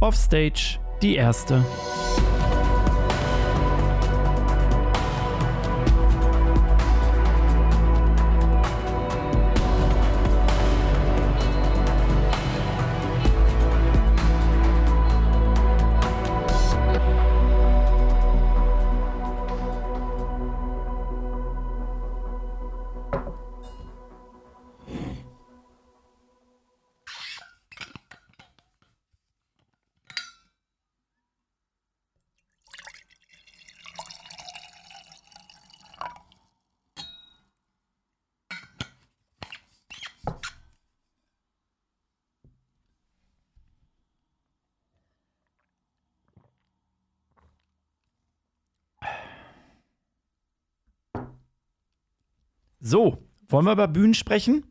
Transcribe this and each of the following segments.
Offstage, die erste. So, wollen wir über Bühnen sprechen?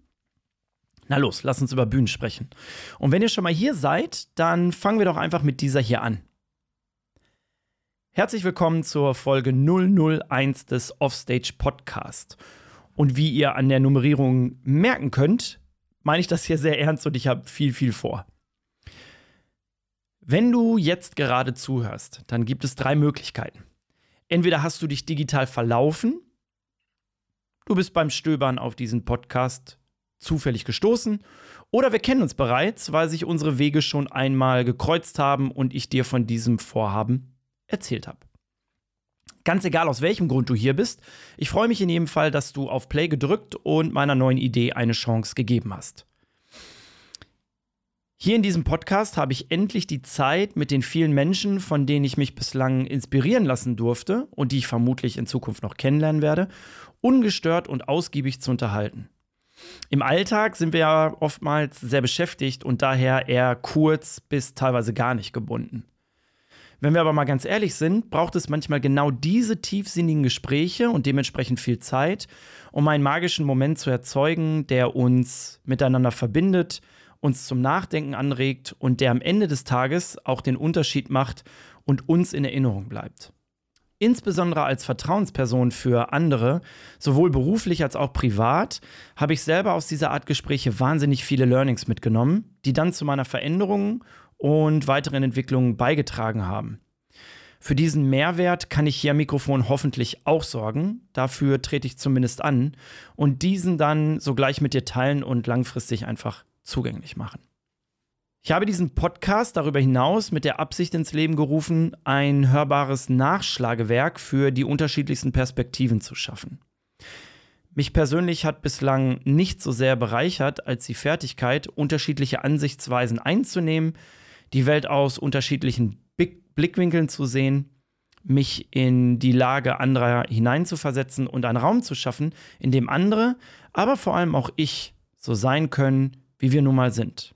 Na los, lass uns über Bühnen sprechen. Und wenn ihr schon mal hier seid, dann fangen wir doch einfach mit dieser hier an. Herzlich willkommen zur Folge 001 des Offstage Podcast. Und wie ihr an der Nummerierung merken könnt, meine ich das hier sehr ernst und ich habe viel, viel vor. Wenn du jetzt gerade zuhörst, dann gibt es drei Möglichkeiten. Entweder hast du dich digital verlaufen Du bist beim Stöbern auf diesen Podcast zufällig gestoßen oder wir kennen uns bereits, weil sich unsere Wege schon einmal gekreuzt haben und ich dir von diesem Vorhaben erzählt habe. Ganz egal, aus welchem Grund du hier bist, ich freue mich in jedem Fall, dass du auf Play gedrückt und meiner neuen Idee eine Chance gegeben hast. Hier in diesem Podcast habe ich endlich die Zeit, mit den vielen Menschen, von denen ich mich bislang inspirieren lassen durfte und die ich vermutlich in Zukunft noch kennenlernen werde, ungestört und ausgiebig zu unterhalten. Im Alltag sind wir ja oftmals sehr beschäftigt und daher eher kurz bis teilweise gar nicht gebunden. Wenn wir aber mal ganz ehrlich sind, braucht es manchmal genau diese tiefsinnigen Gespräche und dementsprechend viel Zeit, um einen magischen Moment zu erzeugen, der uns miteinander verbindet, uns zum Nachdenken anregt und der am Ende des Tages auch den Unterschied macht und uns in Erinnerung bleibt insbesondere als Vertrauensperson für andere, sowohl beruflich als auch privat, habe ich selber aus dieser Art Gespräche wahnsinnig viele Learnings mitgenommen, die dann zu meiner Veränderung und weiteren Entwicklungen beigetragen haben. Für diesen Mehrwert kann ich hier am Mikrofon hoffentlich auch sorgen. Dafür trete ich zumindest an und diesen dann sogleich mit dir teilen und langfristig einfach zugänglich machen. Ich habe diesen Podcast darüber hinaus mit der Absicht ins Leben gerufen, ein hörbares Nachschlagewerk für die unterschiedlichsten Perspektiven zu schaffen. Mich persönlich hat bislang nicht so sehr bereichert als die Fertigkeit, unterschiedliche Ansichtsweisen einzunehmen, die Welt aus unterschiedlichen Blickwinkeln zu sehen, mich in die Lage anderer hineinzuversetzen und einen Raum zu schaffen, in dem andere, aber vor allem auch ich so sein können, wie wir nun mal sind.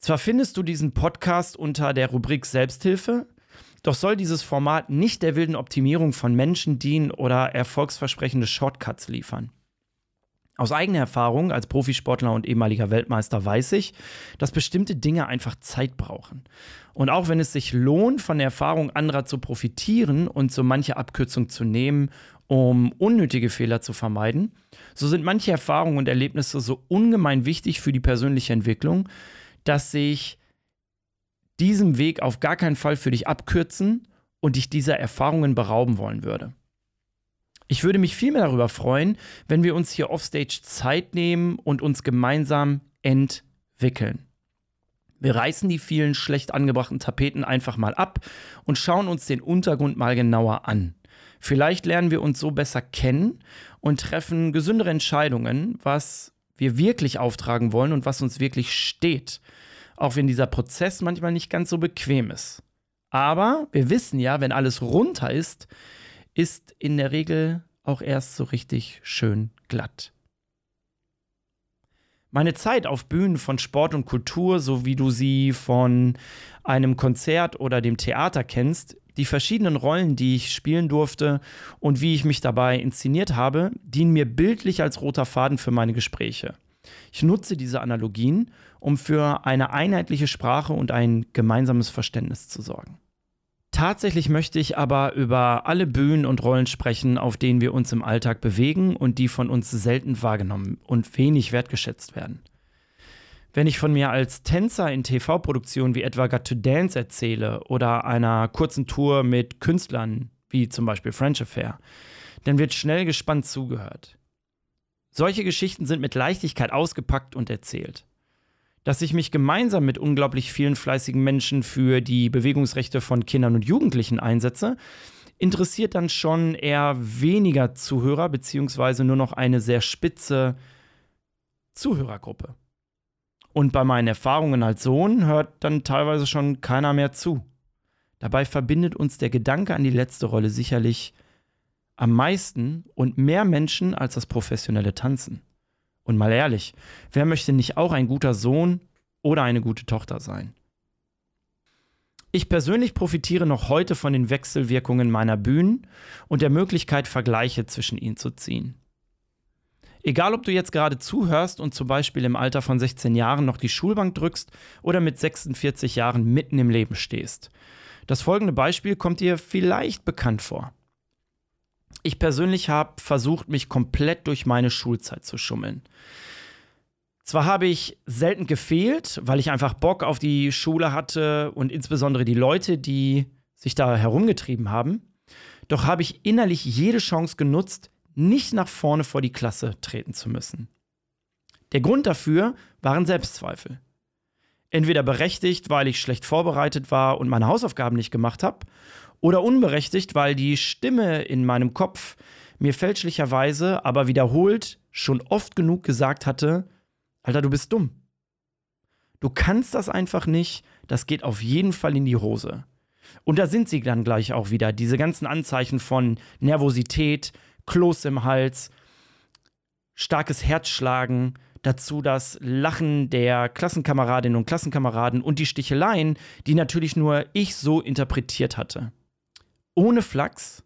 Zwar findest du diesen Podcast unter der Rubrik Selbsthilfe, doch soll dieses Format nicht der wilden Optimierung von Menschen dienen oder erfolgsversprechende Shortcuts liefern. Aus eigener Erfahrung als Profisportler und ehemaliger Weltmeister weiß ich, dass bestimmte Dinge einfach Zeit brauchen. Und auch wenn es sich lohnt, von der Erfahrung anderer zu profitieren und so manche Abkürzung zu nehmen, um unnötige Fehler zu vermeiden, so sind manche Erfahrungen und Erlebnisse so ungemein wichtig für die persönliche Entwicklung, dass sich diesem Weg auf gar keinen Fall für dich abkürzen und dich dieser Erfahrungen berauben wollen würde. Ich würde mich vielmehr darüber freuen, wenn wir uns hier offstage Zeit nehmen und uns gemeinsam entwickeln. Wir reißen die vielen schlecht angebrachten Tapeten einfach mal ab und schauen uns den Untergrund mal genauer an. Vielleicht lernen wir uns so besser kennen und treffen gesündere Entscheidungen, was wir wirklich auftragen wollen und was uns wirklich steht. Auch wenn dieser Prozess manchmal nicht ganz so bequem ist. Aber wir wissen ja, wenn alles runter ist, ist in der Regel auch erst so richtig schön glatt. Meine Zeit auf Bühnen von Sport und Kultur, so wie du sie von einem Konzert oder dem Theater kennst, die verschiedenen Rollen, die ich spielen durfte und wie ich mich dabei inszeniert habe, dienen mir bildlich als roter Faden für meine Gespräche. Ich nutze diese Analogien, um für eine einheitliche Sprache und ein gemeinsames Verständnis zu sorgen. Tatsächlich möchte ich aber über alle Bühnen und Rollen sprechen, auf denen wir uns im Alltag bewegen und die von uns selten wahrgenommen und wenig wertgeschätzt werden. Wenn ich von mir als Tänzer in TV-Produktionen wie etwa Got to Dance erzähle oder einer kurzen Tour mit Künstlern wie zum Beispiel French Affair, dann wird schnell gespannt zugehört. Solche Geschichten sind mit Leichtigkeit ausgepackt und erzählt. Dass ich mich gemeinsam mit unglaublich vielen fleißigen Menschen für die Bewegungsrechte von Kindern und Jugendlichen einsetze, interessiert dann schon eher weniger Zuhörer, beziehungsweise nur noch eine sehr spitze Zuhörergruppe. Und bei meinen Erfahrungen als Sohn hört dann teilweise schon keiner mehr zu. Dabei verbindet uns der Gedanke an die letzte Rolle sicherlich am meisten und mehr Menschen als das professionelle Tanzen. Und mal ehrlich, wer möchte nicht auch ein guter Sohn oder eine gute Tochter sein? Ich persönlich profitiere noch heute von den Wechselwirkungen meiner Bühnen und der Möglichkeit, Vergleiche zwischen ihnen zu ziehen. Egal, ob du jetzt gerade zuhörst und zum Beispiel im Alter von 16 Jahren noch die Schulbank drückst oder mit 46 Jahren mitten im Leben stehst. Das folgende Beispiel kommt dir vielleicht bekannt vor. Ich persönlich habe versucht, mich komplett durch meine Schulzeit zu schummeln. Zwar habe ich selten gefehlt, weil ich einfach Bock auf die Schule hatte und insbesondere die Leute, die sich da herumgetrieben haben, doch habe ich innerlich jede Chance genutzt, nicht nach vorne vor die Klasse treten zu müssen. Der Grund dafür waren Selbstzweifel. Entweder berechtigt, weil ich schlecht vorbereitet war und meine Hausaufgaben nicht gemacht habe, oder unberechtigt, weil die Stimme in meinem Kopf mir fälschlicherweise, aber wiederholt schon oft genug gesagt hatte, Alter, du bist dumm. Du kannst das einfach nicht, das geht auf jeden Fall in die Hose. Und da sind sie dann gleich auch wieder, diese ganzen Anzeichen von Nervosität, Kloß im Hals, starkes Herzschlagen, dazu das Lachen der Klassenkameradinnen und Klassenkameraden und die Sticheleien, die natürlich nur ich so interpretiert hatte. Ohne Flachs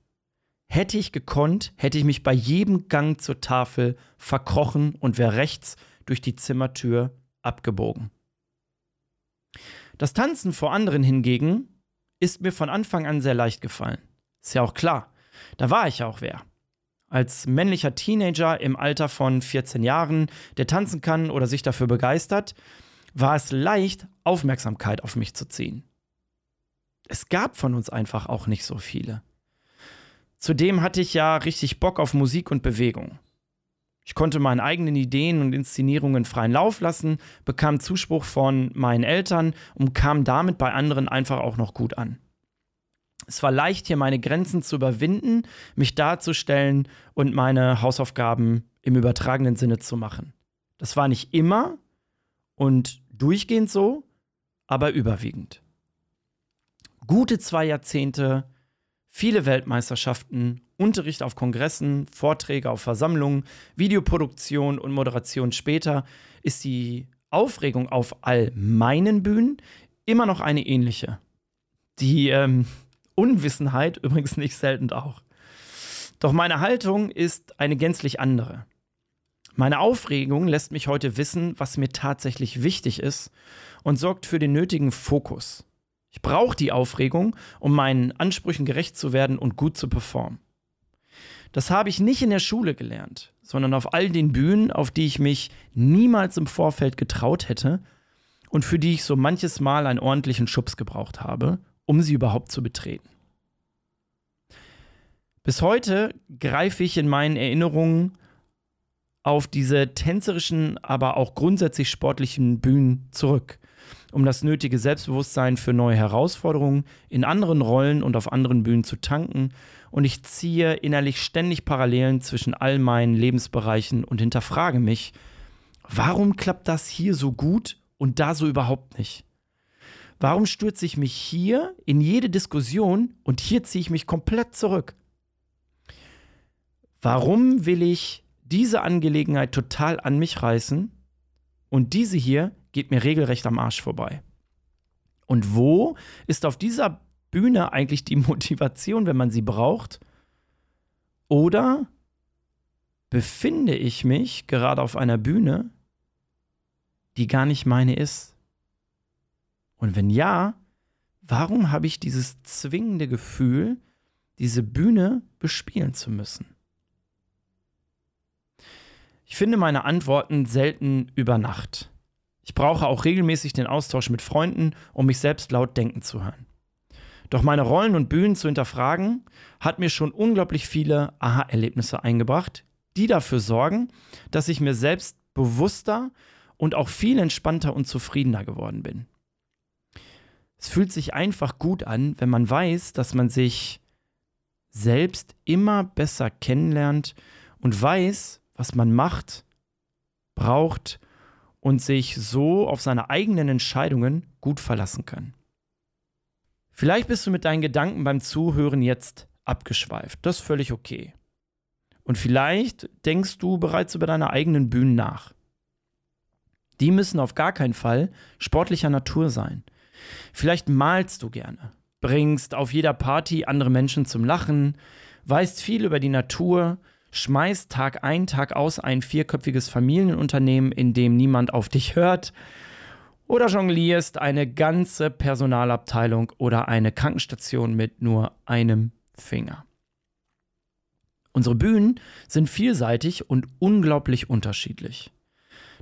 hätte ich gekonnt, hätte ich mich bei jedem Gang zur Tafel verkrochen und wäre rechts durch die Zimmertür abgebogen. Das Tanzen vor anderen hingegen ist mir von Anfang an sehr leicht gefallen. Ist ja auch klar, da war ich ja auch wer als männlicher Teenager im Alter von 14 Jahren, der tanzen kann oder sich dafür begeistert, war es leicht, Aufmerksamkeit auf mich zu ziehen. Es gab von uns einfach auch nicht so viele. Zudem hatte ich ja richtig Bock auf Musik und Bewegung. Ich konnte meinen eigenen Ideen und Inszenierungen freien Lauf lassen, bekam Zuspruch von meinen Eltern und kam damit bei anderen einfach auch noch gut an. Es war leicht, hier meine Grenzen zu überwinden, mich darzustellen und meine Hausaufgaben im übertragenen Sinne zu machen. Das war nicht immer und durchgehend so, aber überwiegend. Gute zwei Jahrzehnte, viele Weltmeisterschaften, Unterricht auf Kongressen, Vorträge auf Versammlungen, Videoproduktion und Moderation später ist die Aufregung auf all meinen Bühnen immer noch eine ähnliche. Die ähm, Unwissenheit übrigens nicht selten auch. Doch meine Haltung ist eine gänzlich andere. Meine Aufregung lässt mich heute wissen, was mir tatsächlich wichtig ist und sorgt für den nötigen Fokus. Ich brauche die Aufregung, um meinen Ansprüchen gerecht zu werden und gut zu performen. Das habe ich nicht in der Schule gelernt, sondern auf all den Bühnen, auf die ich mich niemals im Vorfeld getraut hätte und für die ich so manches Mal einen ordentlichen Schubs gebraucht habe um sie überhaupt zu betreten. Bis heute greife ich in meinen Erinnerungen auf diese tänzerischen, aber auch grundsätzlich sportlichen Bühnen zurück, um das nötige Selbstbewusstsein für neue Herausforderungen in anderen Rollen und auf anderen Bühnen zu tanken. Und ich ziehe innerlich ständig Parallelen zwischen all meinen Lebensbereichen und hinterfrage mich, warum klappt das hier so gut und da so überhaupt nicht? Warum stürze ich mich hier in jede Diskussion und hier ziehe ich mich komplett zurück? Warum will ich diese Angelegenheit total an mich reißen und diese hier geht mir regelrecht am Arsch vorbei? Und wo ist auf dieser Bühne eigentlich die Motivation, wenn man sie braucht? Oder befinde ich mich gerade auf einer Bühne, die gar nicht meine ist? Und wenn ja, warum habe ich dieses zwingende Gefühl, diese Bühne bespielen zu müssen? Ich finde meine Antworten selten über Nacht. Ich brauche auch regelmäßig den Austausch mit Freunden, um mich selbst laut denken zu hören. Doch meine Rollen und Bühnen zu hinterfragen, hat mir schon unglaublich viele Aha-Erlebnisse eingebracht, die dafür sorgen, dass ich mir selbst bewusster und auch viel entspannter und zufriedener geworden bin. Es fühlt sich einfach gut an, wenn man weiß, dass man sich selbst immer besser kennenlernt und weiß, was man macht, braucht und sich so auf seine eigenen Entscheidungen gut verlassen kann. Vielleicht bist du mit deinen Gedanken beim Zuhören jetzt abgeschweift. Das ist völlig okay. Und vielleicht denkst du bereits über deine eigenen Bühnen nach. Die müssen auf gar keinen Fall sportlicher Natur sein. Vielleicht malst du gerne, bringst auf jeder Party andere Menschen zum Lachen, weißt viel über die Natur, schmeißt Tag ein, Tag aus ein vierköpfiges Familienunternehmen, in dem niemand auf dich hört oder jonglierst eine ganze Personalabteilung oder eine Krankenstation mit nur einem Finger. Unsere Bühnen sind vielseitig und unglaublich unterschiedlich.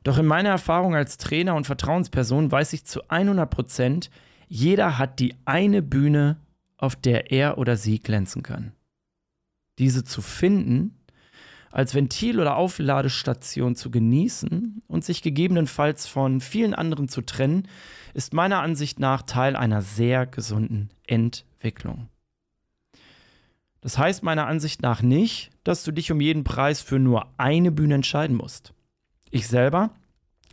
Doch in meiner Erfahrung als Trainer und Vertrauensperson weiß ich zu 100 Prozent, jeder hat die eine Bühne, auf der er oder sie glänzen kann. Diese zu finden als Ventil oder Aufladestation zu genießen und sich gegebenenfalls von vielen anderen zu trennen, ist meiner Ansicht nach Teil einer sehr gesunden Entwicklung. Das heißt meiner Ansicht nach nicht, dass du dich um jeden Preis für nur eine Bühne entscheiden musst. Ich selber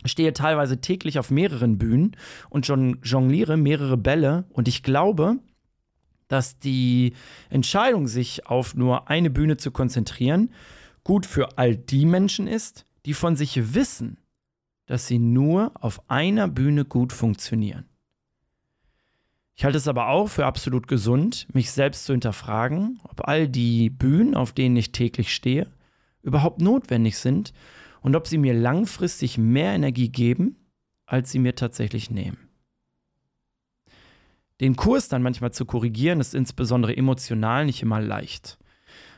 stehe teilweise täglich auf mehreren Bühnen und jongliere mehrere Bälle und ich glaube, dass die Entscheidung, sich auf nur eine Bühne zu konzentrieren, gut für all die Menschen ist, die von sich wissen, dass sie nur auf einer Bühne gut funktionieren. Ich halte es aber auch für absolut gesund, mich selbst zu hinterfragen, ob all die Bühnen, auf denen ich täglich stehe, überhaupt notwendig sind und ob sie mir langfristig mehr Energie geben, als sie mir tatsächlich nehmen. Den Kurs dann manchmal zu korrigieren, ist insbesondere emotional nicht immer leicht.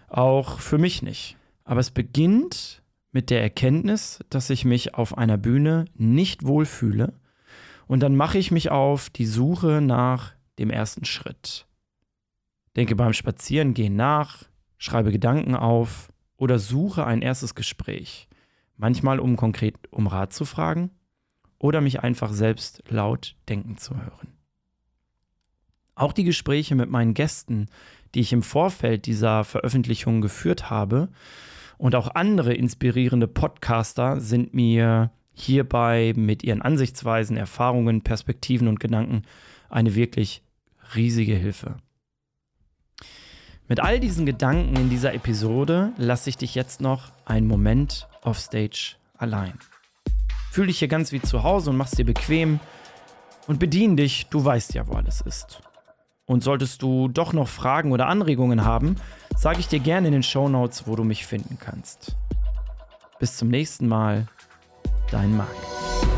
Auch für mich nicht. Aber es beginnt mit der Erkenntnis, dass ich mich auf einer Bühne nicht wohlfühle. Und dann mache ich mich auf die Suche nach dem ersten Schritt. Denke beim Spazierengehen nach, schreibe Gedanken auf oder suche ein erstes Gespräch. Manchmal, um konkret um Rat zu fragen oder mich einfach selbst laut denken zu hören. Auch die Gespräche mit meinen Gästen, die ich im Vorfeld dieser Veröffentlichung geführt habe, und auch andere inspirierende Podcaster sind mir hierbei mit ihren Ansichtsweisen, Erfahrungen, Perspektiven und Gedanken eine wirklich riesige Hilfe. Mit all diesen Gedanken in dieser Episode lasse ich dich jetzt noch einen Moment auf Stage allein. Fühl dich hier ganz wie zu Hause und mach's dir bequem und bedien dich, du weißt ja, wo alles ist. Und solltest du doch noch Fragen oder Anregungen haben, sage ich dir gerne in den Show Notes, wo du mich finden kannst. Bis zum nächsten Mal, dein Marc.